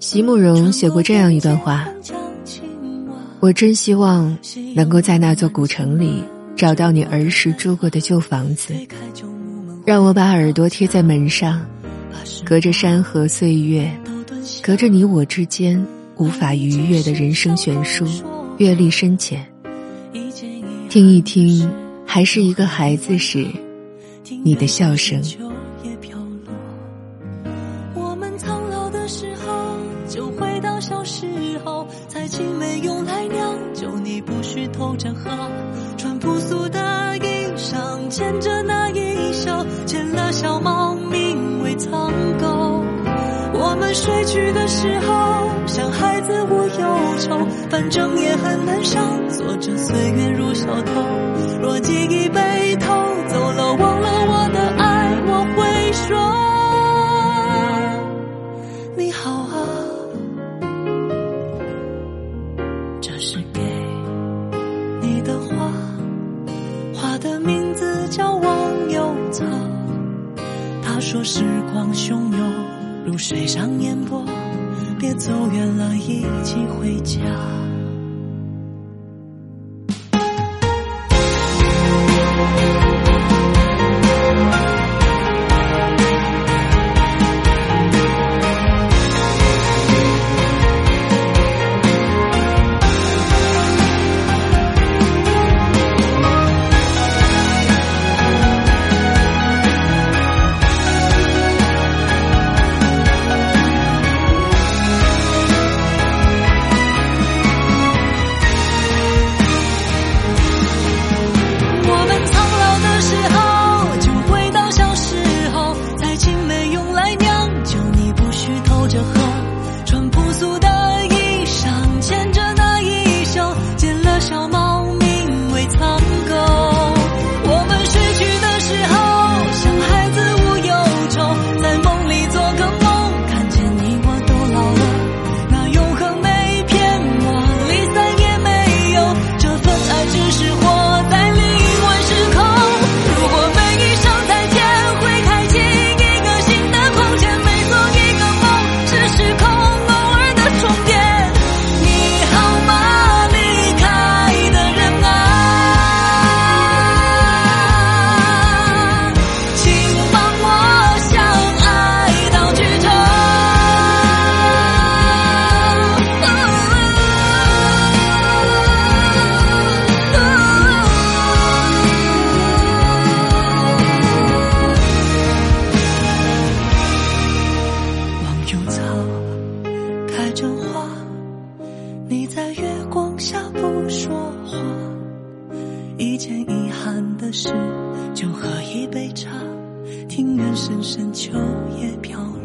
席慕容写过这样一段话：“我真希望能够在那座古城里找到你儿时住过的旧房子，让我把耳朵贴在门上，隔着山河岁月，隔着你我之间无法逾越的人生悬殊，阅历深浅，听一听还是一个孩子时你的笑声。”回到小时候，采青梅用来酿酒，你不许偷着喝，穿朴素的衣裳，牵着那一袖，牵了小猫，名为苍狗。我们睡去的时候，像孩子无忧愁，反正也很难上，坐着岁月如小偷。若记忆被偷走了，忘了我的爱，我会说你好啊。的名字叫忘忧草。他说时光汹涌，如水上烟波，别走远了，一起回家。开着花你在月光下不说话一件遗憾的事就喝一杯茶庭院深深秋叶飘落